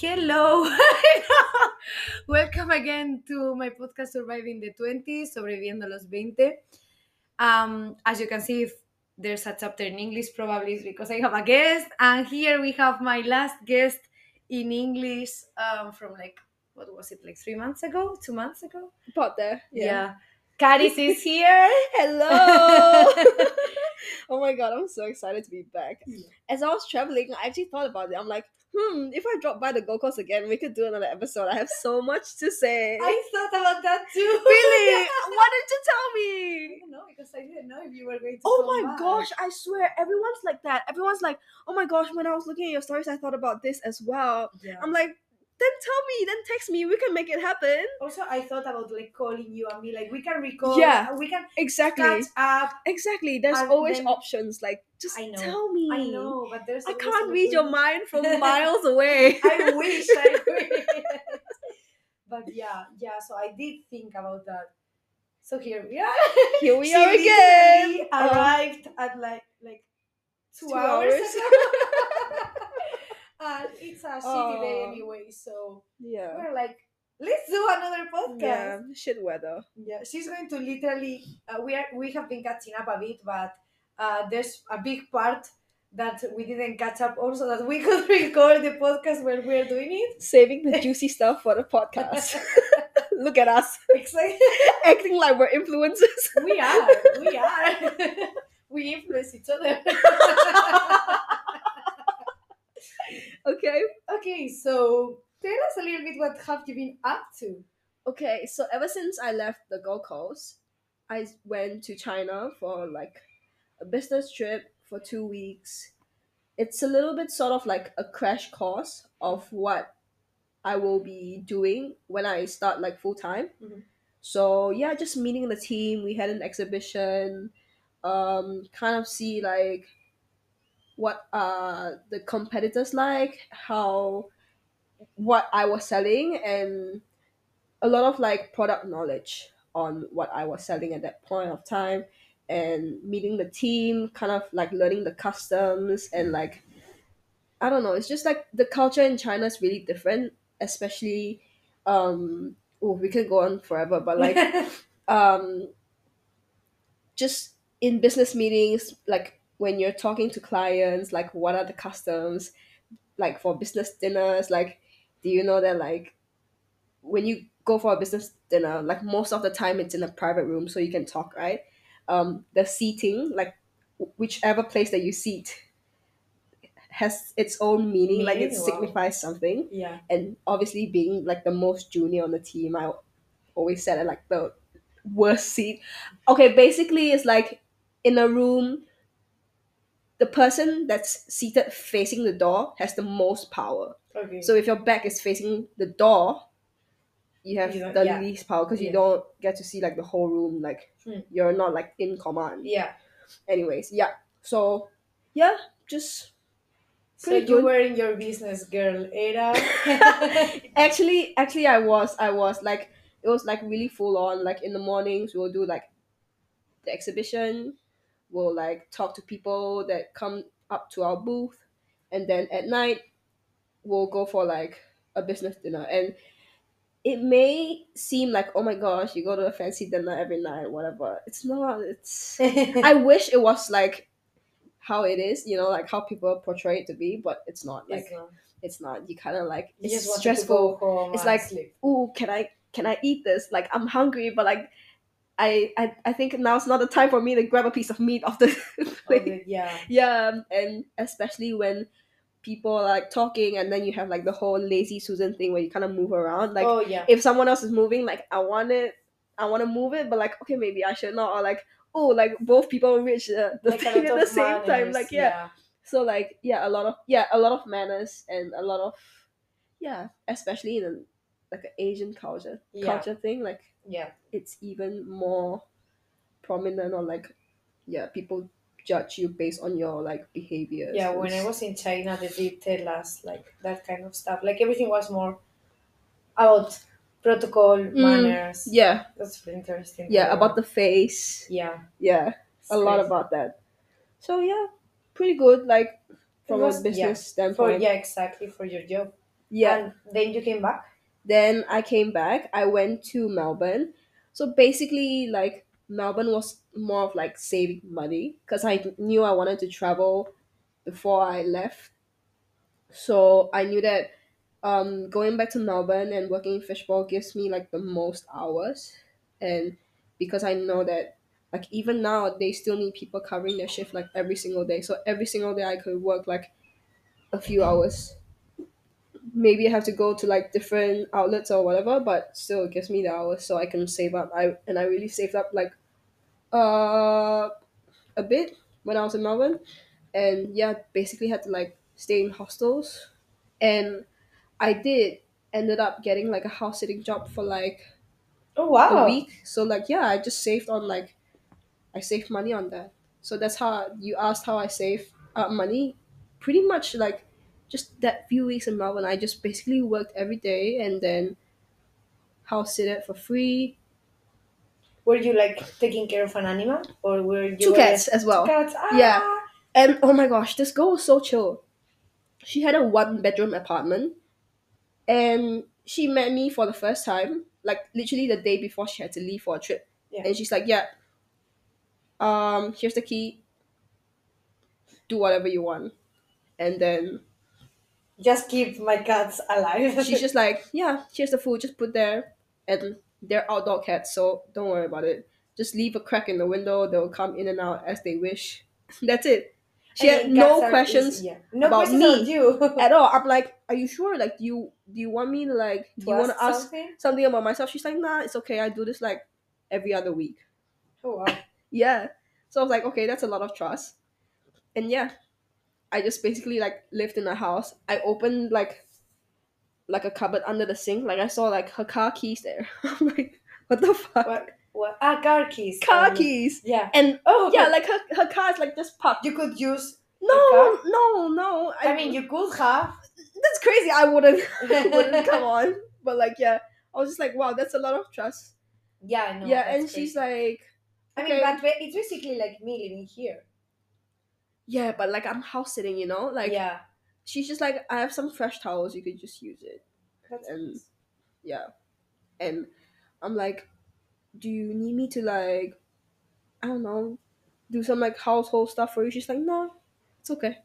Hello. Welcome again to my podcast Surviving the 20s, Sobreviviendo los 20. Um, as you can see, if there's a chapter in English, probably it's because I have a guest. And here we have my last guest in English um, from like, what was it, like three months ago? Two months ago? About there. Yeah. Charis is here. Hello. oh my god, I'm so excited to be back. Yeah. As I was traveling, I actually thought about it. I'm like, hmm, if I drop by the Gold Coast again, we could do another episode. I have so much to say. I thought about that too. really? Why didn't you tell me? Know because I didn't know if you were going to. Oh my back. gosh, I swear, everyone's like that. Everyone's like, oh my gosh, when I was looking at your stories, I thought about this as well. Yeah. I'm like, then tell me, then text me, we can make it happen. Also, I thought about like calling you and be like, we can record. Yeah. Uh, we can Exactly. catch up. Exactly. There's always then- options. Like, just I know, tell me. I know, but there's. I can't read your mind from miles away. I wish I could. but yeah, yeah. So I did think about that. So here we are. Here we are again. Arrived at like like two, Two hours. hours. And it's a shitty day Oh. anyway, so Yeah. we're like, let's do another podcast. Yeah. Shit weather. Yeah, she's going to literally. Uh, we are we have been catching up a bit, but uh, there's a big part that we didn't catch up. Also, that we could record the podcast when we're doing it. Saving the juicy stuff for the podcast. Look at us Exactly. acting like we're influencers. we are. We are. we influence each other. Okay. okay, so tell us a little bit what have you been up to? Okay. So ever since I left the Gold Coast, I went to China for like a business trip for two weeks. It's a little bit sort of like a crash course of what I will be doing when I start like full time. Mhm. So yeah, just meeting the team. We had an exhibition. Um, kind of see like what are the competitors like, how what I was selling, and a lot of like product knowledge on what I was selling at that point of time, and meeting the team, kind of like learning the customs and like I don't know. It's just like the culture in China is really different, especially. Um, oh, we could go on forever, but like um just in business meetings like when you're talking to clients like what are the customs like for business dinners like do you know that like when you go for a business dinner like most of the time it's in a private room so you can talk right um the seating like whichever place that you seat has its own meaning like it Wow. signifies something yeah. and obviously being like the most junior on the team i always said at like the worst seat okay basically it's like in a room the person that's seated facing the door has the most power Okay. so if your back is facing the door you have You the yeah. least power because Yeah. you don't get to see like the whole room like Hmm. you're not like in command yeah. anyways yeah so yeah just So you good. were in your business girl era. actually actually i was i was like it was like really full on like in the mornings we'll do like the exhibition we'll like talk to people that come up to our booth and then at night we'll go for like a business dinner. And it may seem like oh my gosh you go to a fancy dinner every night whatever. It's not. It's i wish it was like how it is you know like how people portray it to be but it's not. Like It's not. it's not. You kind of like You it's stressful. To go home It's like- oh can I can I eat this? Like I'm hungry, but like I I, I think now's not the time for me to grab a piece of meat off the plate. Okay, yeah. Yeah, um, and especially when people are like talking and then you have like the whole lazy Susan thing where you kind of move around. Like oh yeah. if someone else is moving, like I want it, I want to move it, but like okay, maybe I should not. Or like oh, like both people reach the, the Like thing at the same time. Like yeah. So like yeah, a lot of yeah, a lot of manners and a lot of yeah, especially in like an Asian culture Yeah. culture thing. Like Yeah. it's even more prominent or like yeah, people judge you based on your like behavior. Yeah, when I was in China, they did tell us like that kind of stuff. Like everything was more about protocol, manners. yeah, That's pretty interesting. Mm. yeah, about the face. yeah, Yeah, it's a lot about that. So yeah, pretty good. Like from was- a business for standpoint. yeah, exactly for your job. Yeah. And then you came back. Then I came back. I went to Melbourne. So basically, like Melbourne was more of like saving money because I knew I wanted to travel before I left. So I knew that um, going back to Melbourne and working in fishbowl gives me like the most hours, and because I know that like even now they still need people covering their shift like every single day. So every single day I could work like a few hours maybe I have to go to like different outlets or whatever, but still it gives me the hours so I can save up. I and I really saved up like uh a bit when I was in Melbourne, and yeah, basically had to like stay in hostels, and I did ended up getting like a house sitting job for like Oh a wow! week. So like yeah, I just saved on like I saved money on that. So that's how you asked how I save uh, money. Pretty much like just that few weeks in Melbourne, I just basically worked every day and then house sit for free. Were you like taking care of an animal, or were you Two cats as well. Two cats. Ah. Yeah. And oh my gosh, this girl was so chill. She had a one bedroom apartment and she met me for the first time, like literally the day before she had to leave for a trip. Yeah. And she's like, Yeah, um, here's the key. Do whatever you want. And then Just keep my cats alive. she's just like, Yeah, here's the food, just put there. And they're outdoor cats, so don't worry about it. Just leave a crack in the window, they'll come in and out as they wish. That's it. She I had no questions easy, yeah. No about questions me. you. at all. I'm like, are you sure? Like, do you do you want me to like do you want to ask something? something about myself? She's like, nah, it's okay. I do this like every other week. Oh wow! Yeah. So I was like, okay, that's a lot of trust. And yeah, I just basically like lived in a house. I opened like like a cupboard under the sink. Like I saw like her car keys there. I'm like, what the fuck? What? What? Ah, car keys. Car Um, keys. Yeah. And Oh yeah, like her her car is like just parked. you could use. No, no, no. I mean, you could have. that's crazy. I wouldn't. wouldn't come on. But like, yeah, I was just like, wow, that's a lot of trust. Yeah, I know. yeah, and she's crazy. like, I mean, okay. but it's basically like me living here. Yeah, but like I'm house sitting, you know, like yeah. she's just like, I have some fresh towels, you could just use it. That's and- nice. Yeah, and I'm like, do you need me to like, I don't know, do some like household stuff for you? She's like, no, it's okay.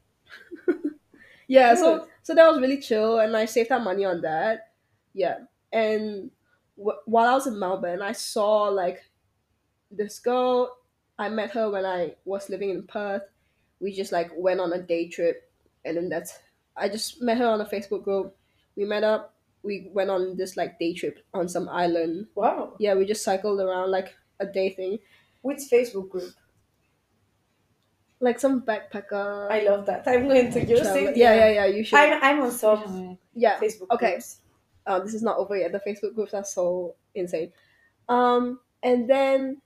yeah, so so that was really chill, and I saved that money on that. Yeah, and w- while I was in Melbourne, I saw like this girl. I met her when I was living in Perth. We just like went on a day trip, and then that's. I just met her on a Facebook group. We met up. We went on this like day trip on some island. Wow. Yeah, we just cycled around like a day thing, Which Facebook group? like some backpacker. I love that. I'm going to use it. Yeah, yeah, yeah. You should. I'm, I'm on some yeah. Facebook Okay. groups. uh, this is not over yet. The Facebook groups are so insane. Um, and then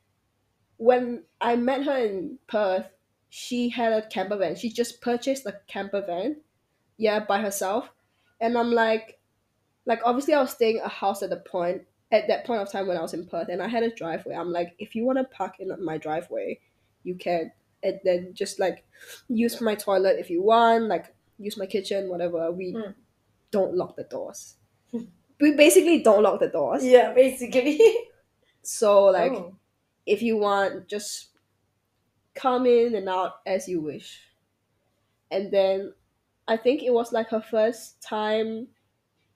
when I met her in Perth, she had a camper van. She just purchased a camper van, yeah, by herself. And I'm like, like obviously I was staying a house at the point at that point of time when I was in Perth, and I had a driveway. I'm like, if you want to park in my driveway, you can, and then just like use my toilet if you want, like use my kitchen, whatever. We Mm. don't lock the doors. we basically don't lock the doors. Yeah, basically. So like Oh. if you want just come in and out as you wish. And then I think it was like her first time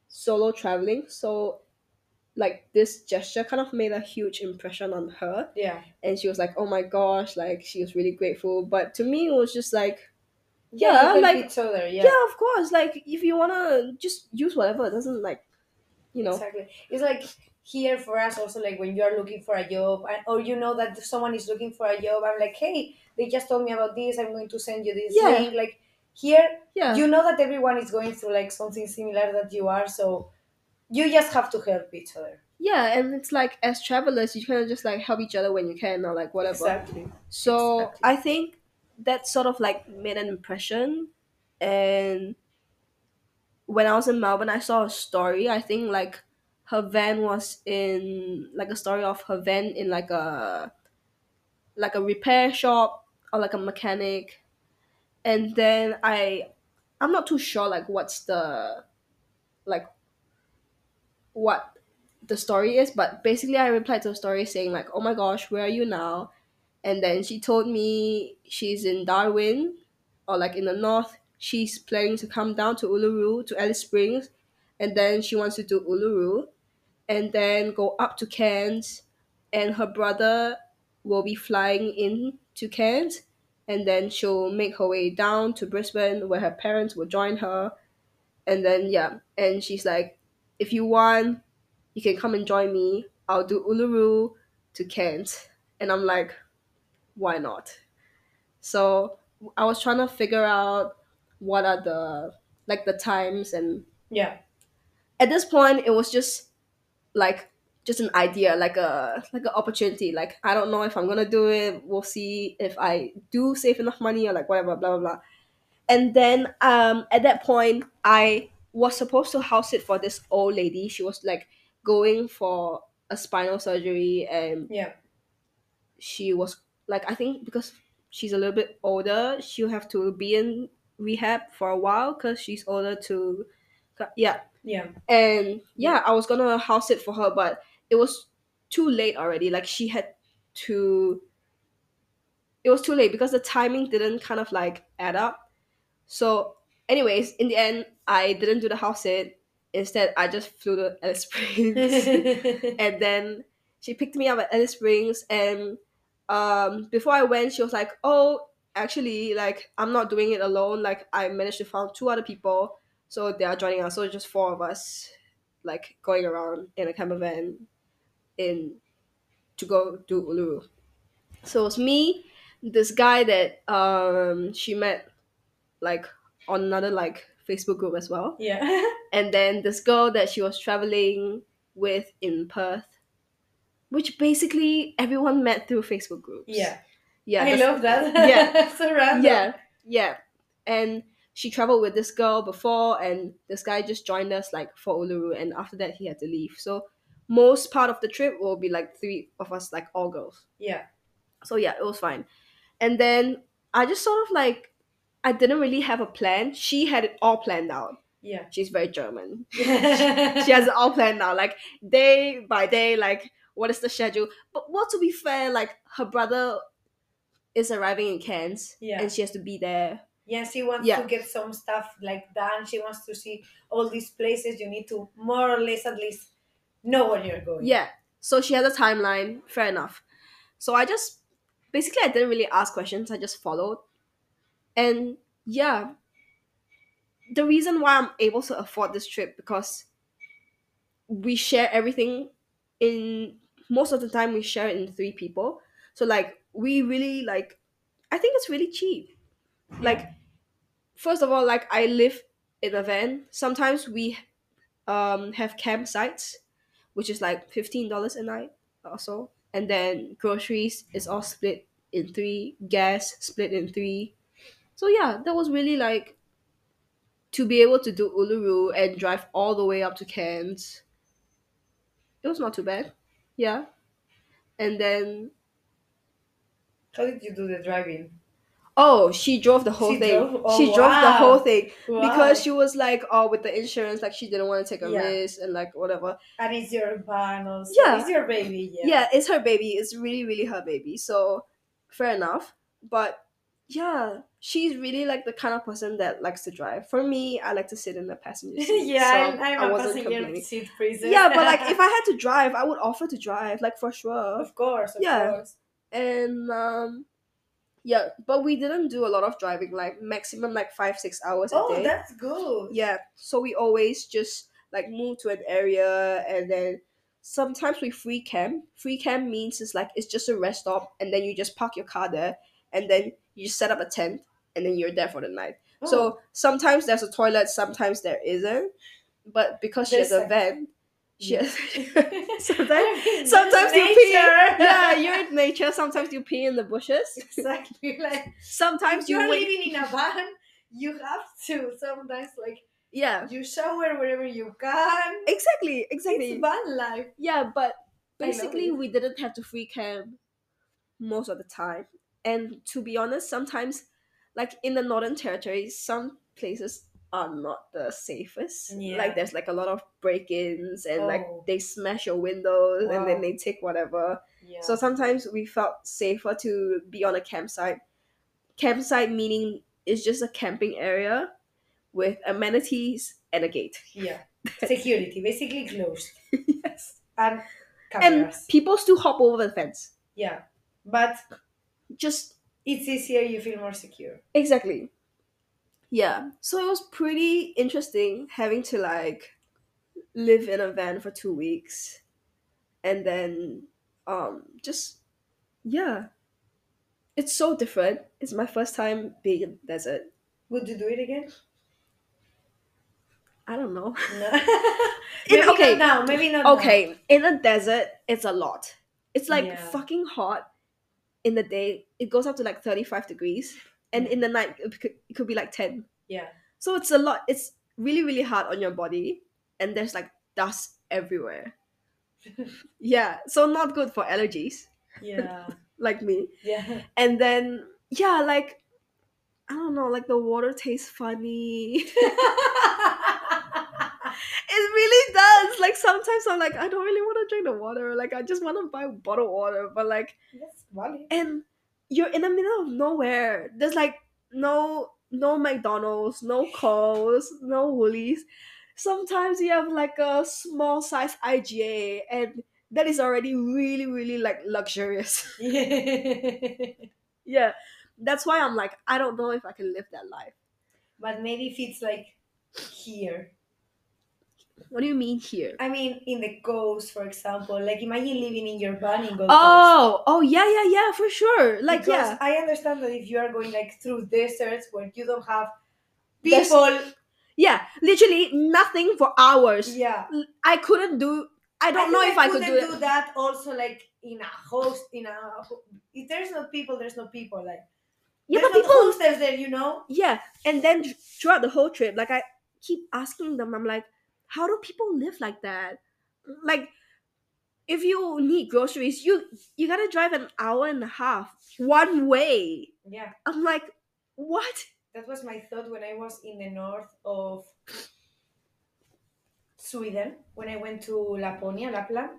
solo traveling, so like this gesture kind of made a huge impression on her yeah. and she was like oh my gosh like she was really grateful but to me it was just like Yeah, Yeah, like- other. yeah, Yeah. of course like if you want to just use whatever it doesn't like you know Exactly. It's like here for us also like when you're looking for a job and, or you know that someone is looking for a job, I'm like, hey, they just told me about this, I'm going to send you this Yeah. link. Like here yeah you know that everyone is going through like something similar that you are, so you just have to help each other. yeah and it's like as travelers you kind of just like help each other when you can or like whatever Exactly. So Exactly. I think that sort of like made an impression. And when I was in Melbourne, I saw a story. I think like her van was in like a story of her van in like a like a repair shop or like a mechanic. And then I I'm not too sure like what's the like what the story is, but basically I replied to the story saying like, "Oh my gosh, where are you now?" And then she told me she's in Darwin or like in the north. She's planning to come down to Uluru to Alice Springs, and then she wants to do Uluru, and then go up to Cairns, and her brother will be flying in to Cairns, and then she'll make her way down to Brisbane where her parents will join her, and then yeah, and she's like, if you want, you can come and join me. I'll do Uluru to Cairns, and I'm like, why not? So I was trying to figure out what are the like the times and Yeah. at this point it was just like just an idea like a like an opportunity like i don't know if i'm gonna do it we'll see if i do save enough money or like whatever blah blah blah. And then um at that point i was supposed to house it for this old lady. She was like going for a spinal surgery and Yeah. she was like i think because she's a little bit older she'll have to be in rehab for a while because she's older to yeah Yeah. and yeah i was gonna house it for her but it was too late already. Like she had to it was too late because the timing didn't kind of like add up. So anyways in the end i didn't do the house sit instead i just flew to alice springs. And then she picked me up at alice springs. And um before i went she was like oh actually like i'm not doing it alone. Like i managed to find two other people so they are joining us so it's just four of us like going around in a camper van in to go do uluru so it was me this guy that um she met like on another like facebook group as well yeah. and then this girl that she was traveling with in perth which basically everyone met through facebook groups Yeah. yeah I love that. Yeah. so random. yeah yeah and she traveled with this girl before and this guy just joined us like for uluru and after that he had to leave. So most part of the trip will be like three of us like all girls. Yeah. so yeah it was fine. And then i just sort of like i didn't really have a plan. She had it all planned out. Yeah. she's very german. She she has it all planned out like day by day like what is the schedule? But well to be fair like her brother is arriving in cairns Yeah. and she has to be there Yeah, she wants Yeah. to get some stuff like done. She wants to see all these places. You need to more or less at least know where you're going. Yeah. So she has a timeline. Fair enough. So I just basically I didn't really ask questions. I just followed. And yeah, the reason why I'm able to afford this trip because we share everything in most of the time we share it in three people. So like we really like I think it's really cheap. Like first of all, like I live in a van. Sometimes we um have campsites, which is like fifteen dollars a night or so. And then groceries is all split in three, gas split in three. So yeah, that was really like to be able to do Uluru and drive all the way up to Cairns. It was not too bad. Yeah. And then How did you do the driving? Oh, she drove the whole She thing. drove? Oh, she drove the whole thing Wow. because she was like, oh, with the insurance, like she didn't want to take a Yeah. risk and like whatever. and it's your van also. Yeah. It's your baby. Yeah. Yeah. it's her baby. It's really, really her baby. So fair enough. But yeah, she's really like the kind of person that likes to drive. For me, I like to sit in the passenger seat. yeah, so I'm, I'm I a wasn't passenger complaining. seat princess. Yeah, but like if I had to drive, I would offer to drive, like for sure. of course, of Yeah. course. And um yeah, but we didn't do a lot of driving, like maximum like five, six hours a Oh, day. that's good. Yeah. So we always just like move to an area and then sometimes we free camp. Free camp means it's like it's just a rest stop and then you just park your car there and then you set up a tent and then you're there for the night. Oh, So sometimes there's a toilet, sometimes there isn't. But because she has a a- van, has sometimes sometimes you pee yeah, you're in nature, sometimes you pee in the bushes. exactly like Sometimes you you're wait living in a van. You have to sometimes like Yeah. you shower wherever you can. Exactly, exactly. It's van life. Yeah, but basically we didn't have to free camp most of the time. And to be honest, sometimes like in the northern territory, some places are not the safest. Yeah. Like there's like a lot of break-ins and like Oh. they smash your windows and then they take whatever. Yeah. So sometimes we felt safer to be on a campsite. Campsite meaning it's just a camping area with amenities and a gate. yeah. Security, basically closed. yes. And cameras. And people still hop over the fence. yeah. But Just it's easier, you feel more secure. exactly. Yeah. So it was pretty interesting having to like live in a van for two weeks and then um just yeah. It's so different. It's my first time being in the desert. Would you do it again? I don't know. No. In- maybe okay. not now. Maybe not now. Okay, in the desert, it's a lot. It's like Yeah. fucking hot in the day. It goes up to like 35 degrees. And in the night, it could, it could be like 10. Yeah. So it's a lot. It's really, really hard on your body. And there's like dust everywhere. yeah, so not good for allergies, Yeah. like me. Yeah. And then, yeah, like, I don't know, like the water tastes funny. It really does. Like sometimes I'm like, I don't really want to drink the water. Like I just want to buy bottled water. But like, That's valid. and you're in the middle of nowhere. There's like no no McDonald's, no Coles, no Woolies. Sometimes you have like a small size IGA, and that is already really really like luxurious. Yeah. yeah, that's why I'm like, I don't know if I can live that life. but maybe if it's like here. What do you mean here? I mean, in the coast, for example. Like, imagine living in your van in Gold Coast. Oh, oh yeah, yeah, yeah, for sure. Like because yeah. I understand that if you are going like through deserts where you don't have There's- people, Yeah, literally nothing for hours. yeah. I couldn't do. I don't think know if I could do it. that also like in a host in a if there's no people, there's no people. Like Yeah, there's but people. hostels there, you know. Yeah, and then throughout the whole trip, like I keep asking them, I'm like, how do people live like that? Like, if you need groceries, you you gotta drive an hour and a half one way. Yeah, I'm like, what? that was my thought when I was in the north of Sweden when I went to Laponia, Lapland.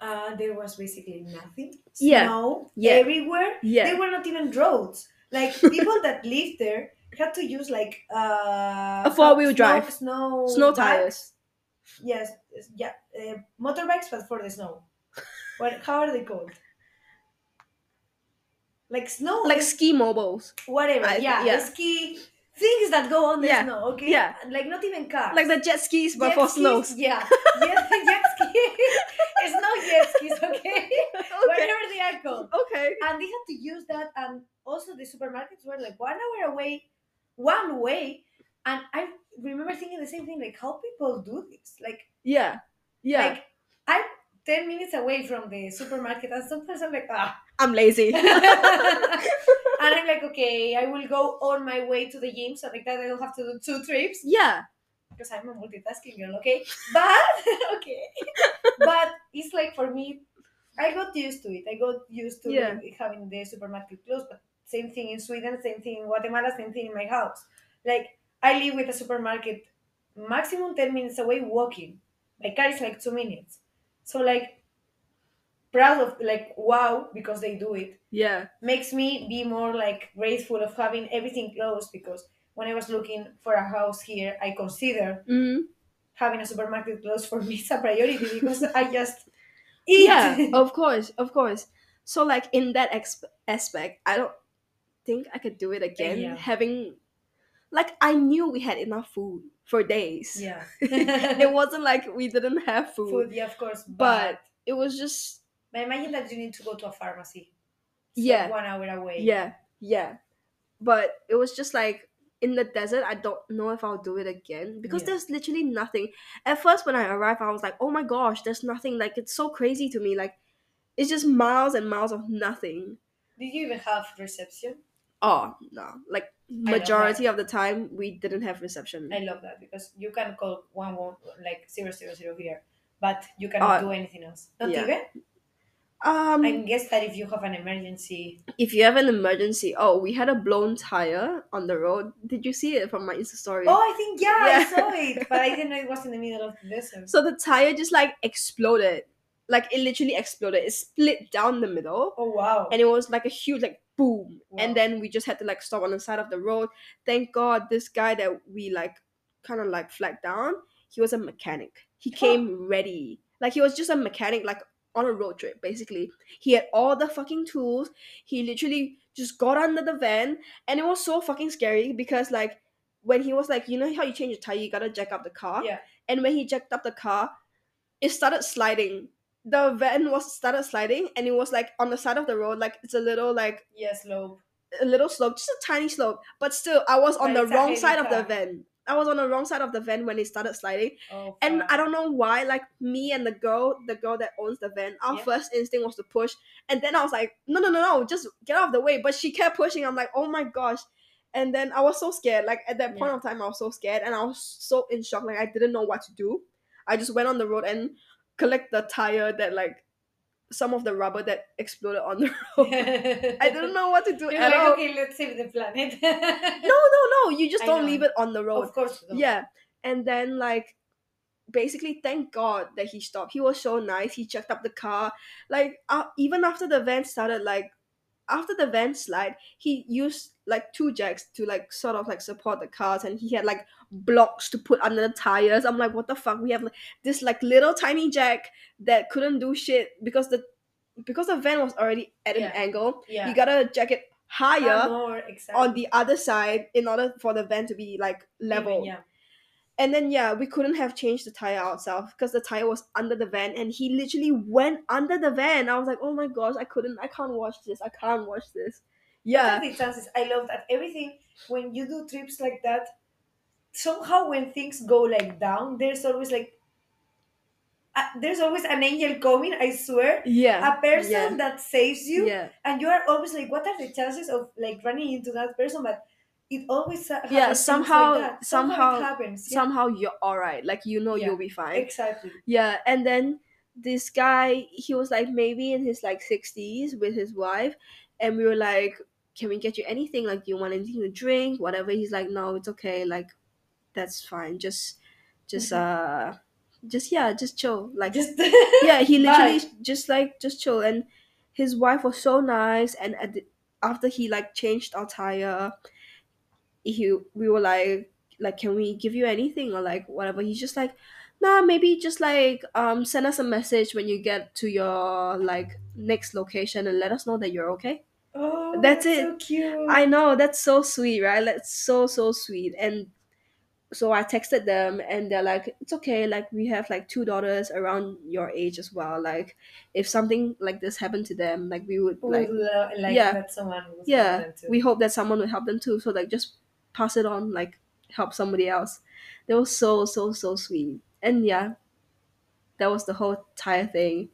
Uh, there was basically nothing. Yeah. Snow Yeah. everywhere. Yeah. They were not even roads. Like people that lived there had to use like uh, A four-wheel drive. snow Snow tires. Yes, yeah, uh, motorbikes, but for the snow. What? How are they called? Like snow, Like ski mobiles. whatever. I- yeah, yeah. ski things that go on the Yeah, snow. Okay. yeah. Like not even cars. Like the jet skis, but Jet for skis, snows. Yeah. Jet, jet ski. it's not jet skis. Okay. okay. Whatever they are called. Okay. and they had to use that and also the supermarkets were like one hour away one way and i remember thinking the same thing like how people do this like Yeah. Yeah. like i'm 10 minutes away from the supermarket and sometimes i'm like ah I'm lazy. and i'm like okay i will go on my way to the gym so like that i don't have to do two trips yeah. because i'm a multitasking girl okay but okay but it's like for me i got used to it i got used to Yeah. having the supermarket closed but same thing in sweden same thing in guatemala same thing in my house like i live with a supermarket maximum 10 minutes away walking my car is like two minutes so like proud of like wow because they do it Yeah. makes me be more like grateful of having everything close because when I was looking for a house here, I consider hmm having a supermarket close for me is a priority because I just eat. Yeah. Of course. Of course. So like in that exp- aspect, I don't think I could do it again. Yeah. Having like I knew we had enough food for days. yeah. it wasn't like we didn't have food, Food, yeah, of course. but But, it was just but imagine that you need to go to a pharmacy. It's Yeah. Like one hour away. yeah, yeah. But it was just like in the desert, I don't know if I'll do it again because Yeah. there's literally nothing. At first, when I arrived, I was like, "Oh my gosh, there's nothing!" Like it's so crazy to me. Like it's just miles and miles of nothing. Did you even have reception? Oh no! Like majority of the time, we didn't have reception. I love that because you can call one one like zero zero zero here, but you cannot Uh, do anything else. Not yeah. even. Um, I guess that if you have an emergency. if you have an emergency, oh, we had a blown tire on the road. Did you see it from my Insta story? Oh, I think yeah, Yeah. I saw it, but I didn't know it was in the middle of the desert. So the tire just like exploded. Like it literally exploded. It split down the middle. oh wow. And it was like a huge like boom. Wow. And then we just had to like stop on the side of the road. Thank God this guy that we like kind of like flagged down, he was a mechanic. He came ready. Like he was just a mechanic like on a road trip basically. He had all the fucking tools. He literally just got under the van and it was so fucking scary because like when he was like, you know how you change a tire, you gotta jack up the car. Yeah. And when he jacked up the car, it started sliding. The van was started sliding and it was like on the side of the road, like it's a little like yes, slope. a little slope, just a tiny slope. But still I was on But the wrong side of the van. I was on the wrong side of the van when it started sliding. Oh, And. I don't know why, like me and the girl, the girl that owns the van, our Yeah. first instinct was to push. And then I was like, no, no, no, no, just get out of the way. But she kept pushing. I'm like, oh my gosh. And then I was so scared. Like at that point Yeah. of time, I was so scared and I was so in shock. Like I didn't know what to do. I just went on the road and collect the tire that like some of the rubber that exploded on the road. I didn't know what to do You're at like, all. okay, let's save the planet. No, no, no. You just I don't know. leave it on the road. Of course. Yeah. And then like basically thank God that he stopped. He was so nice. He checked up the car. Like uh, even after the van started like after the van slide, he used like two jacks to like sort of like support the cars and he had like blocks to put under the tires. I'm like, what the fuck? We have like, this like little tiny jack that couldn't do shit because the because the van was already at an angle. Yeah. You gotta jack it higher more exactly. on the other side in order for the van to be like level. Even, yeah. And then yeah, we couldn't have changed the tire ourselves because the tire was under the van and he literally went under the van. I was like, oh my gosh, I couldn't I can't watch this. I can't watch this. What Yeah. are the chances? I love that everything when you do trips like that. Somehow, when things go like down, there's always like uh, there's always an angel coming. I swear, Yeah. a person yeah. that saves you, Yeah. and you are always like, what are the chances of like running into that person? But it always ha- happens Yeah, things somehow- like that. somehow- it happens. Yeah, Somehow you're alright. Like you know Yeah. you'll be fine. exactly. Yeah, and then this guy, he was like maybe in his like sixties with his wife, and we were like, "Can we get you anything? Like, do you want anything to drink? Whatever." He's like, "No, it's okay. Like, that's fine. Just, just uh, just yeah, just chill. Like, Just yeah, he literally Bye. just like just chill." And his wife was so nice, and at the, after he like changed our tire, he we were like like can we give you anything or like whatever he's just like nah maybe just like um send us a message when you get to your like next location and let us know that you're okay Oh, That's that's it. So cute. i know that's so sweet right that's so so sweet and so i texted them and they're like it's okay like we have like two daughters around your age as well like if something like this happened to them like we would like Would lo- like yeah. that someone yeah them too. we hope that someone will help them too so like just pass it on like help somebody else they were so so so sweet and yeah that was the whole entire thing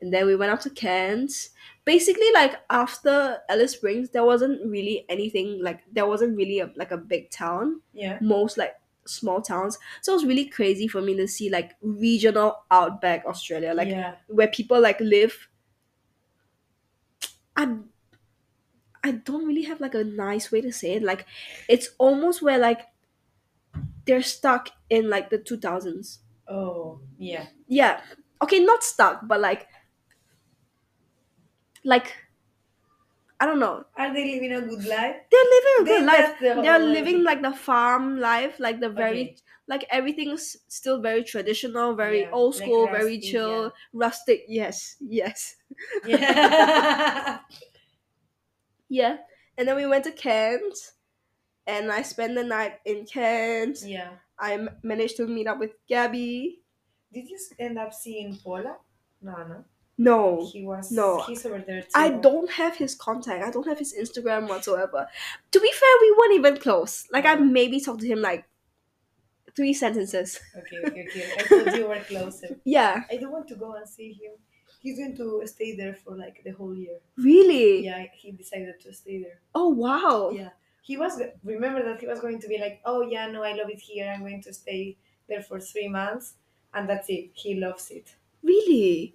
and then we went up to Cairns. Basically, like after Alice Springs, there wasn't really anything like there wasn't really a, like a big town. yeah. Most like small towns, so it was really crazy for me to see like regional outback Australia, like yeah. where people like live. I I don't really have like a nice way to say it. Like it's almost where like they're stuck in like the two thousands. Oh, yeah. Yeah. Okay, not stuck, but like like I don't know. Are they living a good life? They're living a They- good life. that's the They're whole living like the farm life, like the very Okay. like everything's still very traditional, very Yeah, old like school, very rustic, chill, rustic. Yes, yes. Yeah. Yeah. And then we went to Cairns, and I spent the night in Cairns. yeah. I m- managed to meet up with Gabby. Did you end up seeing Paula? No, no. No, He was. no. He's over there too. I don't have his contact. I don't have his Instagram whatsoever. To be fair, we weren't even close. Like I maybe talked to him like three sentences. Okay, okay, okay. I thought you were closer. Yeah, I don't want to go and see him. He's going to stay there for like the whole year. really. Yeah, he decided to stay there. Oh wow. Yeah. He was remember that he was going to be like, oh yeah, no, I love it here. I'm going to stay there for three months, and that's it. He loves it. Really.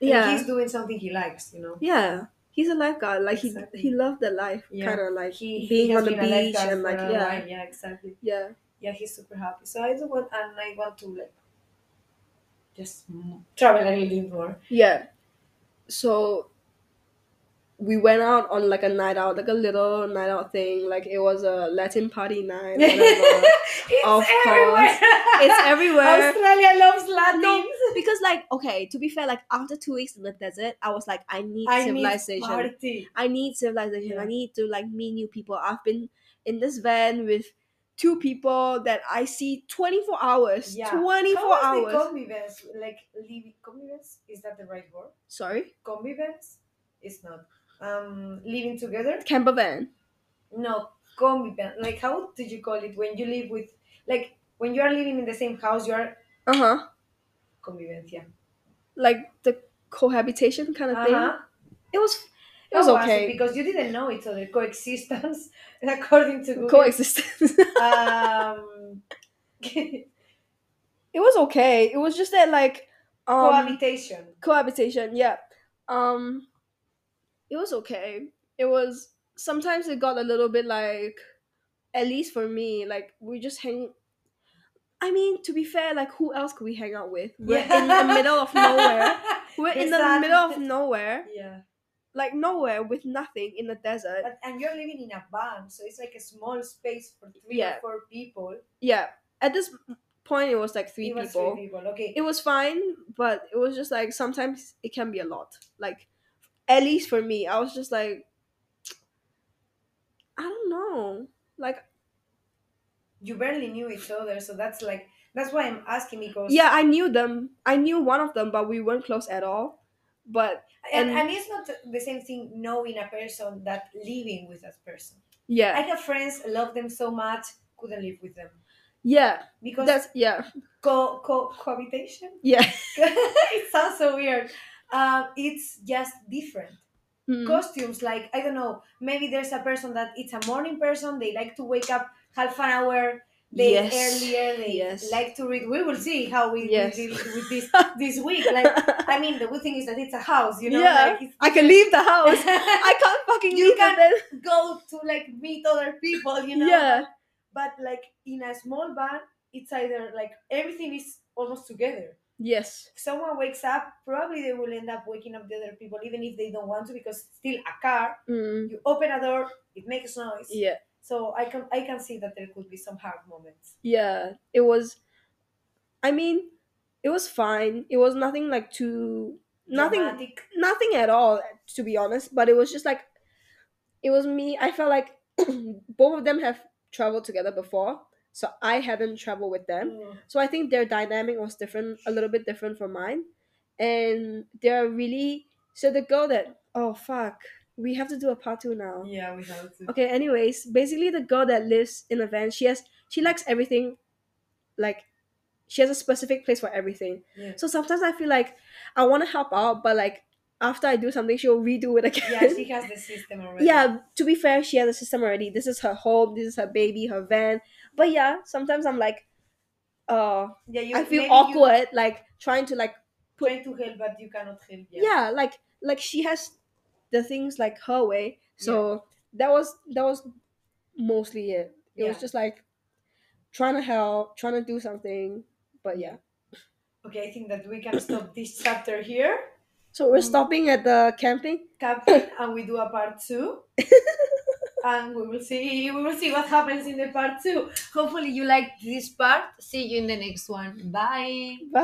And Yeah. he's doing something he likes, you know. Yeah, he's a lifeguard. Like Exactly. he he loved the life, Yeah. kind of like He being he on the beach and like yeah, while. yeah, exactly. yeah, Yeah, he's super happy. So I do want, and I want to like just travel a little bit more. yeah. So we went out on like a night out, like a little night out thing. Like it was a Latin party night. It's Of everywhere. course. it's everywhere. Australia loves Latin. No, because like okay, to be fair, like after two weeks in the desert, I was like, I need I need civilization. party. I need civilization. Yeah. I need to like meet new people. I've been in this van with two people that I see 24 hours. Yeah. 24 How hours. convivence? Like living convivence? Is that the right word? Sorry? Convivence? It's not. Um, living together? Camper van. No, convivence. Like how did you call it when you live with? Like when you are living in the same house, you are Uh-huh. convivence. Yeah. Like the cohabitation kind of thing. Uh-huh. It was it was How it? okay. because you didn't know each other. Coexistence, according to Google. Coexistence. um, it was okay. It was just that like um cohabitation. cohabitation yeah um it was okay it was sometimes it got a little bit like at least for me like we just hang i mean to be fair like who else could we hang out with we're in the middle of nowhere we're in the middle of nowhere Yeah. like nowhere with nothing in the desert But, and you're living in a van, so it's like a small space for three Yeah. or four people. yeah at this point it was like three it was people three people. Okay. it was fine but it was just like sometimes it can be a lot like at least for me i was just like i don't know like you barely knew each other, so that's like that's why I'm asking because yeah i knew them i knew one of them but we weren't close at all but and, and- and it's not the same thing knowing a person that living with that person. Yeah. I yeah have friends, love them so much, couldn't live with them yeah because that's yeah co co cohabitation. yeah it sounds so weird. Um, it's just different. Mm. costumes like i don't know maybe there's a person that it's a morning person they like to wake up half an hour they Yes. earlier they Yes. like to read we will see how we, Yes. deal with this this week like i mean the good thing is that it's a house you know Yeah. like it's i can leave the house i can't fucking You can- go to like meet other people you know Yeah. but like in a small van it's either like everything is almost together yes. If someone wakes up probably they will end up waking up the other people even if they don't want to because it's still a car. Mm. you open a door it makes noise. Yeah. So i can i can see that there could be some hard moments. Yeah it was i mean it was fine. It was nothing like too nothing Dramatic. nothing at all to be honest but it was just like it was me. I felt like both of them have traveled together before so i hadn't traveled with them. Mm. so i think their dynamic was different a little bit different from mine. And they're really so the girl that oh fuck we have to do a part two now. Yeah we have to. Okay anyways basically the girl that lives in a van she has she likes everything like she has a specific place for everything. Yeah. so sometimes i feel like i want to help out but like after i do something she'll redo it again. Yeah she has the system already. Yeah to be fair she has a system already. This is her home this is her baby her van but yeah sometimes i'm like uh yeah you, i feel awkward like trying to like you trying to help but you cannot help yeah, yeah. like like she has the things like her way. So that was that was mostly it. It was just like trying to help trying to do something but yeah. Okay i think that we can stop this chapter here. So we're Mm. stopping at the camping? captain and we do a part two and we will see we will see what happens in the part two. Hopefully you liked this part. See you in the next one. Bye. Bye